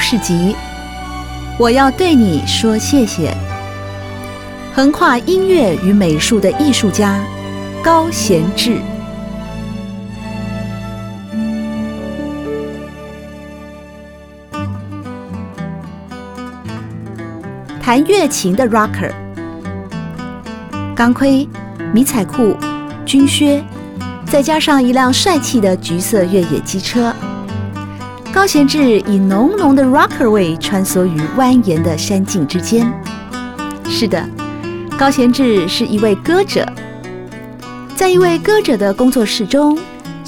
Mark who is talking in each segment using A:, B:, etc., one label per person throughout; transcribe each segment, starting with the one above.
A: 事集，我要对你说谢谢。横跨音乐与美术的艺术家高贤志，弹乐琴的 rocker，钢盔、迷彩裤、军靴，再加上一辆帅气的橘色越野机车。高贤志以浓浓的 rocker 味穿梭于蜿蜒的山径之间。是的，高贤志是一位歌者，在一位歌者的工作室中，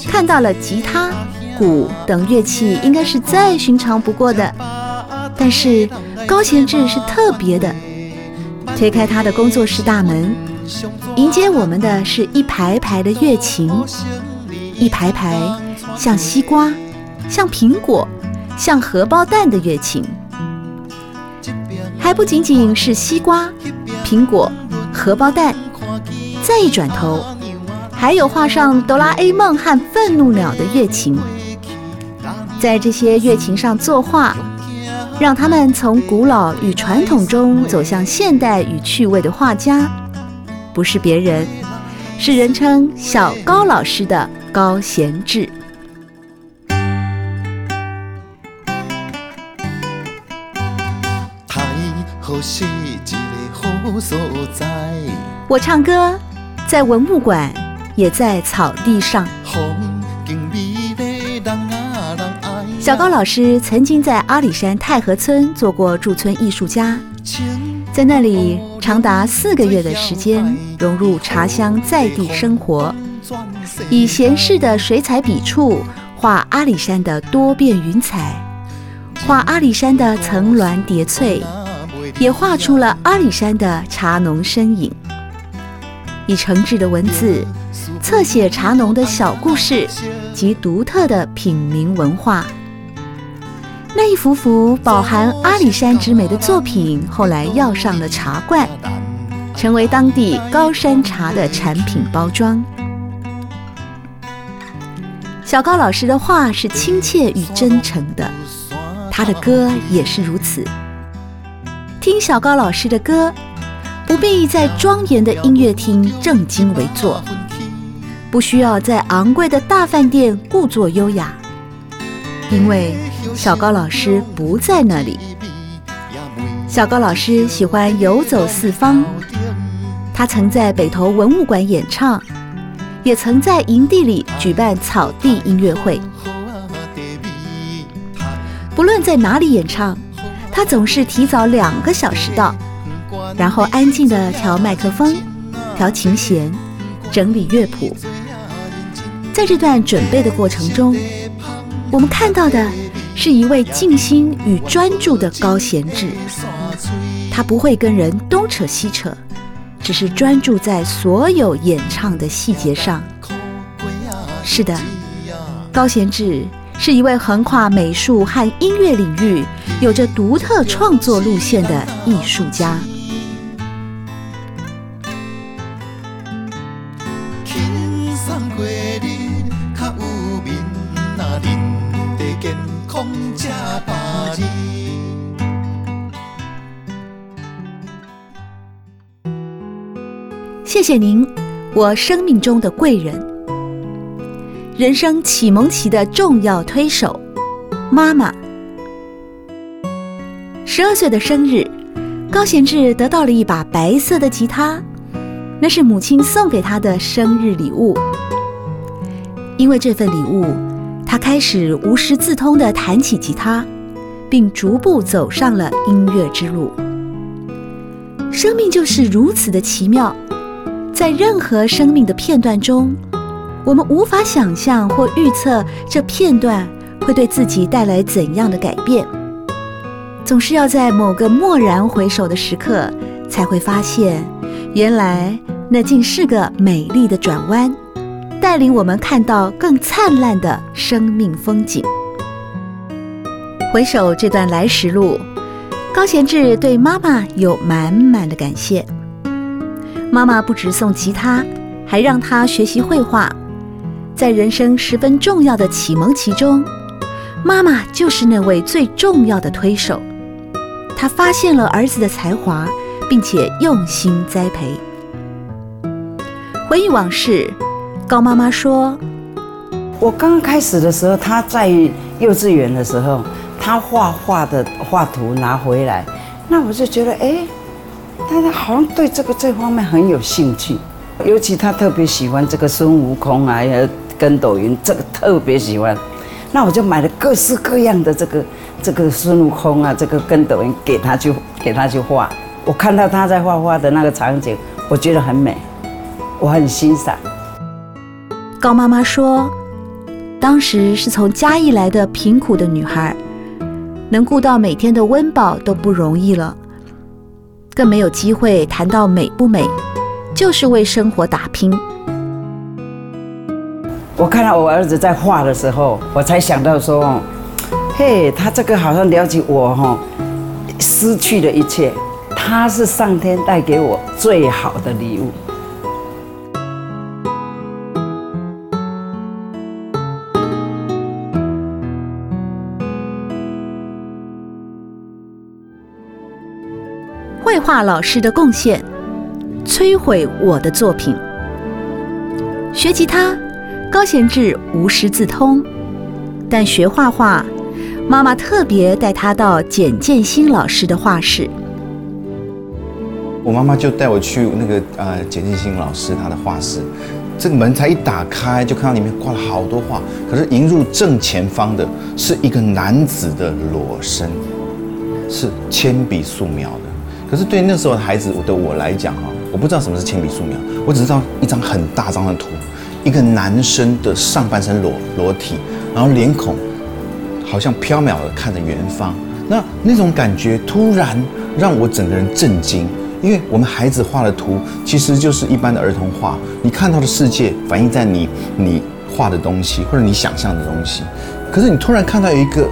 A: 看到了吉他、鼓等乐器，应该是再寻常不过的。但是高贤志是特别的，推开他的工作室大门，迎接我们的是一排排的乐琴，一排排像西瓜。像苹果、像荷包蛋的乐琴，还不仅仅是西瓜、苹果、荷包蛋。再一转头，还有画上哆啦 A 梦和愤怒鸟的乐琴。在这些乐琴上作画，让他们从古老与传统中走向现代与趣味的画家，不是别人，是人称小高老师的高贤志。我唱歌，在文物馆，也在草地上。小高老师曾经在阿里山太和村做过驻村艺术家，在那里长达四个月的时间，融入茶乡在地生活，以闲适的水彩笔触画阿里山的多变云彩，画阿里山的层峦叠翠。也画出了阿里山的茶农身影，以诚挚的文字侧写茶农的小故事及独特的品茗文化。那一幅幅饱含阿里山之美的作品，后来要上了茶罐，成为当地高山茶的产品包装。小高老师的画是亲切与真诚的，他的歌也是如此。听小高老师的歌，不必在庄严的音乐厅正襟危坐，不需要在昂贵的大饭店故作优雅，因为小高老师不在那里。小高老师喜欢游走四方，他曾在北投文物馆演唱，也曾在营地里举办草地音乐会。不论在哪里演唱。他总是提早两个小时到，然后安静地调麦克风、调琴弦、整理乐谱。在这段准备的过程中，我们看到的是一位静心与专注的高贤志。他不会跟人东扯西扯，只是专注在所有演唱的细节上。是的，高贤志。是一位横跨美术和音乐领域、有着独特创作路线的艺术家。谢谢您，我生命中的贵人。人生启蒙期的重要推手，妈妈。十二岁的生日，高贤志得到了一把白色的吉他，那是母亲送给他的生日礼物。因为这份礼物，他开始无师自通地弹起吉他，并逐步走上了音乐之路。生命就是如此的奇妙，在任何生命的片段中。我们无法想象或预测这片段会对自己带来怎样的改变，总是要在某个蓦然回首的时刻，才会发现，原来那竟是个美丽的转弯，带领我们看到更灿烂的生命风景。回首这段来时路，高贤志对妈妈有满满的感谢。妈妈不只送吉他，还让他学习绘画。在人生十分重要的启蒙期中，妈妈就是那位最重要的推手。她发现了儿子的才华，并且用心栽培。回忆往事，高妈妈说：“
B: 我刚开始的时候，他在幼稚园的时候，他画画的画图拿回来，那我就觉得，哎，他好像对这个这方面很有兴趣。尤其他特别喜欢这个孙悟空啊，跟斗云，这个特别喜欢。那我就买了各式各样的这个这个孙悟空啊，这个跟斗云给他去给他去画。我看到他在画画的那个场景，我觉得很美。”我很欣赏。
A: 高妈妈说，当时是从嘉义来的贫苦的女孩，能顾到每天的温饱都不容易了，更没有机会谈到美不美，就是为生活打拼。
B: 我看到我儿子在画的时候，我才想到说，嘿，他这个好像了解我哈，失去的一切，他是上天带给我最好的礼物。
A: 绘画老师的贡献，摧毁我的作品。学吉他，高贤志无师自通，但学画画，妈妈特别带他到简建新老师的画室。
C: 我妈妈就带我去那个呃简建新老师他的画室，这个门才一打开，就看到里面挂了好多画，可是迎入正前方的是一个男子的裸身，是铅笔素描的。可是对那时候的孩子的我来讲哈，我不知道什么是铅笔素描，我只知道一张很大张的图，一个男生的上半身裸裸体，然后脸孔好像飘渺的看着远方，那那种感觉突然让我整个人震惊，因为我们孩子画的图其实就是一般的儿童画，你看到的世界反映在你你画的东西或者你想象的东西，可是你突然看到一个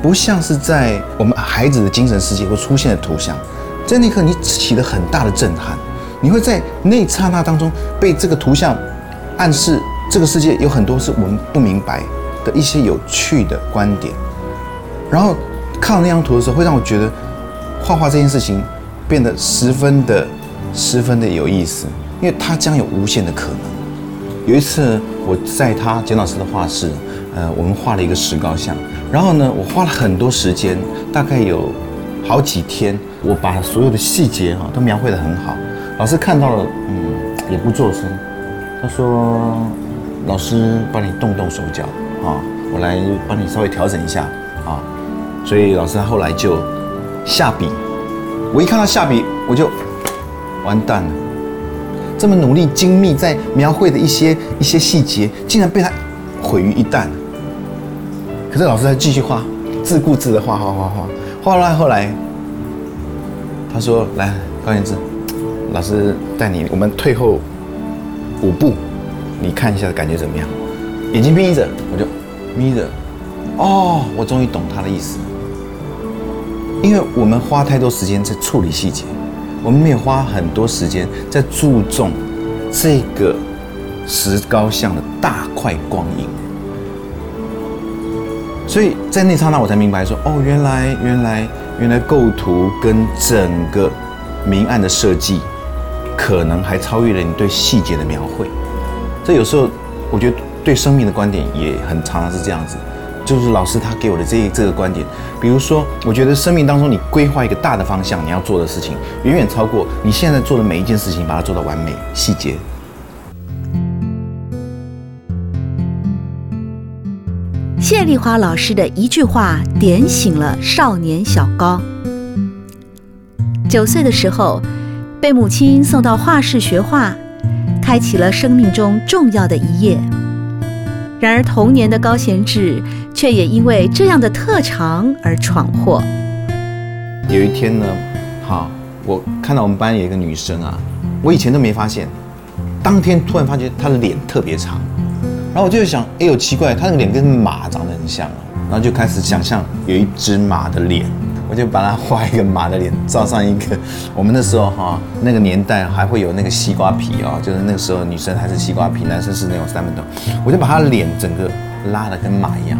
C: 不像是在我们孩子的精神世界会出现的图像。在那刻，你起了很大的震撼，你会在那刹那当中被这个图像暗示，这个世界有很多是我们不明白的一些有趣的观点。然后看到那张图的时候，会让我觉得画画这件事情变得十分的、十分的有意思，因为它将有无限的可能。有一次我在他简老师的画室，呃，我们画了一个石膏像，然后呢，我花了很多时间，大概有好几天。我把所有的细节哈都描绘得很好，老师看到了，嗯，也不作声。他说：“老师帮你动动手脚啊，我来帮你稍微调整一下啊。”所以老师他后来就下笔。我一看到下笔，我就完蛋了。这么努力精密在描绘的一些一些细节，竟然被他毁于一旦。可是老师还继续画，自顾自的画画画画，画到后来。他说：“来，高言志，老师带你，我们退后五步，你看一下感觉怎么样？眼睛眯着，我就眯着。哦，我终于懂他的意思。因为我们花太多时间在处理细节，我们没有花很多时间在注重这个石膏像的大块光影。所以在那刹那，我才明白说：哦，原来，原来。”原来构图跟整个明暗的设计，可能还超越了你对细节的描绘。这有时候，我觉得对生命的观点也很常常是这样子。就是老师他给我的这这个观点，比如说，我觉得生命当中你规划一个大的方向，你要做的事情，远远超过你现在做的每一件事情，把它做到完美细节。
A: 谢丽华老师的一句话点醒了少年小高。九岁的时候，被母亲送到画室学画，开启了生命中重要的一页。然而，童年的高贤志却也因为这样的特长而闯祸。
C: 有一天呢，好，我看到我们班有一个女生啊，我以前都没发现，当天突然发觉她的脸特别长。然后我就想，哎呦奇怪，她那个脸跟马长得很像哦。然后就开始想象有一只马的脸，就把它画一个马的脸，照上一个。我们那时候哈，那个年代还会有那个西瓜皮哦，就是那个时候女生还是西瓜皮，男生是那种三分头。我就把他脸整个拉的跟马一样，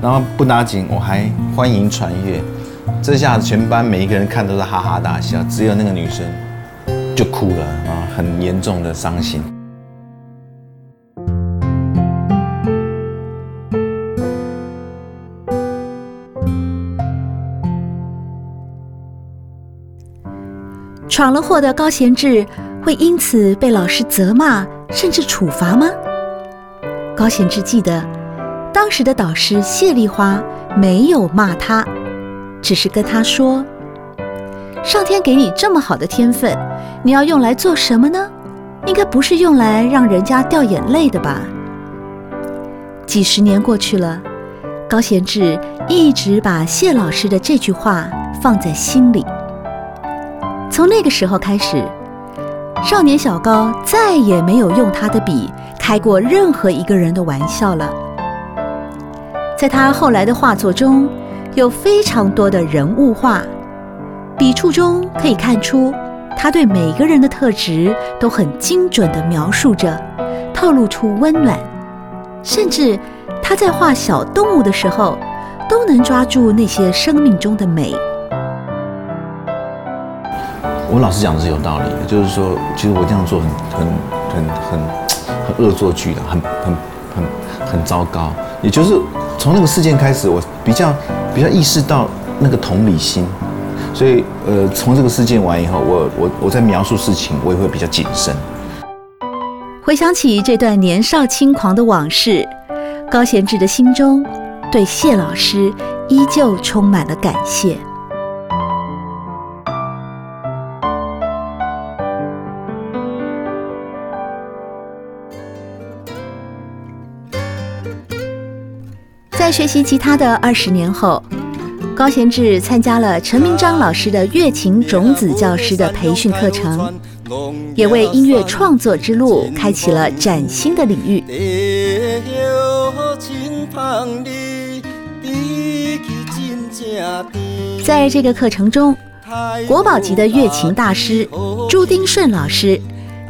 C: 然后不打紧，我还欢迎传阅。这下子全班每一个人看都是哈哈大笑，只有那个女生就哭了啊，很严重的伤心。
A: 闯了祸的高贤志会因此被老师责骂，甚至处罚吗？高贤志记得，当时的导师谢丽花没有骂他，只是跟他说：“上天给你这么好的天分，你要用来做什么呢？应该不是用来让人家掉眼泪的吧？”几十年过去了，高贤志一直把谢老师的这句话放在心里。从那个时候开始，少年小高再也没有用他的笔开过任何一个人的玩笑了。在他后来的画作中，有非常多的人物画，笔触中可以看出他对每个人的特质都很精准地描述着，透露出温暖。甚至他在画小动物的时候，都能抓住那些生命中的美。
C: 我老师讲的是有道理的，就是说，其实我这样做很很很很很恶作剧的，很很很很糟糕。也就是从那个事件开始，我比较比较意识到那个同理心，所以呃，从这个事件完以后，我我我在描述事情，我也会比较谨慎。
A: 回想起这段年少轻狂的往事，高贤志的心中对谢老师依旧充满了感谢。在学习吉他的二十年后，高贤志参加了陈明章老师的乐琴种子教师的培训课程，也为音乐创作之路开启了崭新的领域。在这个课程中，国宝级的乐琴大师朱丁顺老师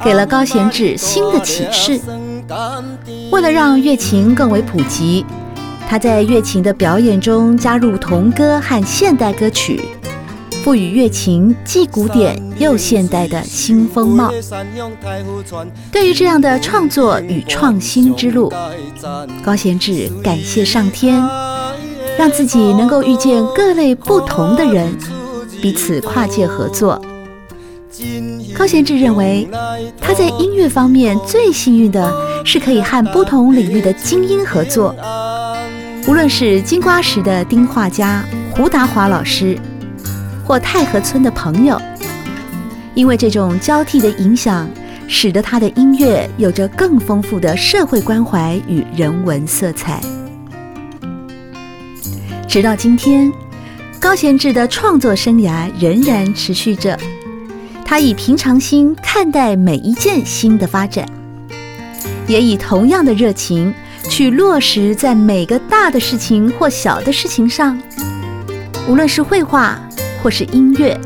A: 给了高贤志新的启示。为了让乐琴更为普及。他在乐琴的表演中加入童歌和现代歌曲，赋予乐琴既古典又现代的新风貌。对于这样的创作与创新之路，高贤志感谢上天，让自己能够遇见各类不同的人，彼此跨界合作。高贤志认为，他在音乐方面最幸运的是可以和不同领域的精英合作。无论是金瓜石的丁画家胡达华老师，或太和村的朋友，因为这种交替的影响，使得他的音乐有着更丰富的社会关怀与人文色彩。直到今天，高贤志的创作生涯仍然持续着，他以平常心看待每一件新的发展，也以同样的热情。去落实在每个大的事情或小的事情上，无论是绘画或是音乐，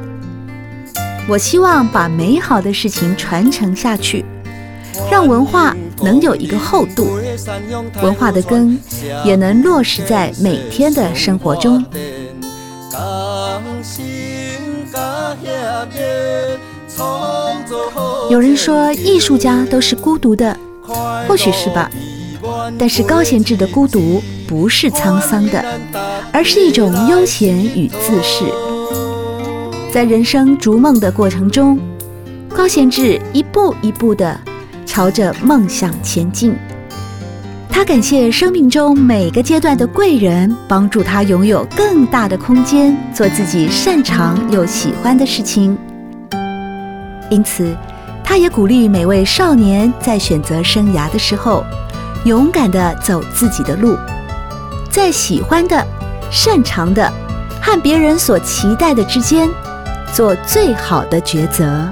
A: 我希望把美好的事情传承下去，让文化能有一个厚度，文化的根也能落实在每天的生活中。有人说艺术家都是孤独的，或许是吧。但是高贤志的孤独不是沧桑的，而是一种悠闲与自适。在人生逐梦的过程中，高贤志一步一步地朝着梦想前进。他感谢生命中每个阶段的贵人，帮助他拥有更大的空间，做自己擅长又喜欢的事情。因此，他也鼓励每位少年在选择生涯的时候。勇敢地走自己的路，在喜欢的、擅长的和别人所期待的之间，做最好的抉择。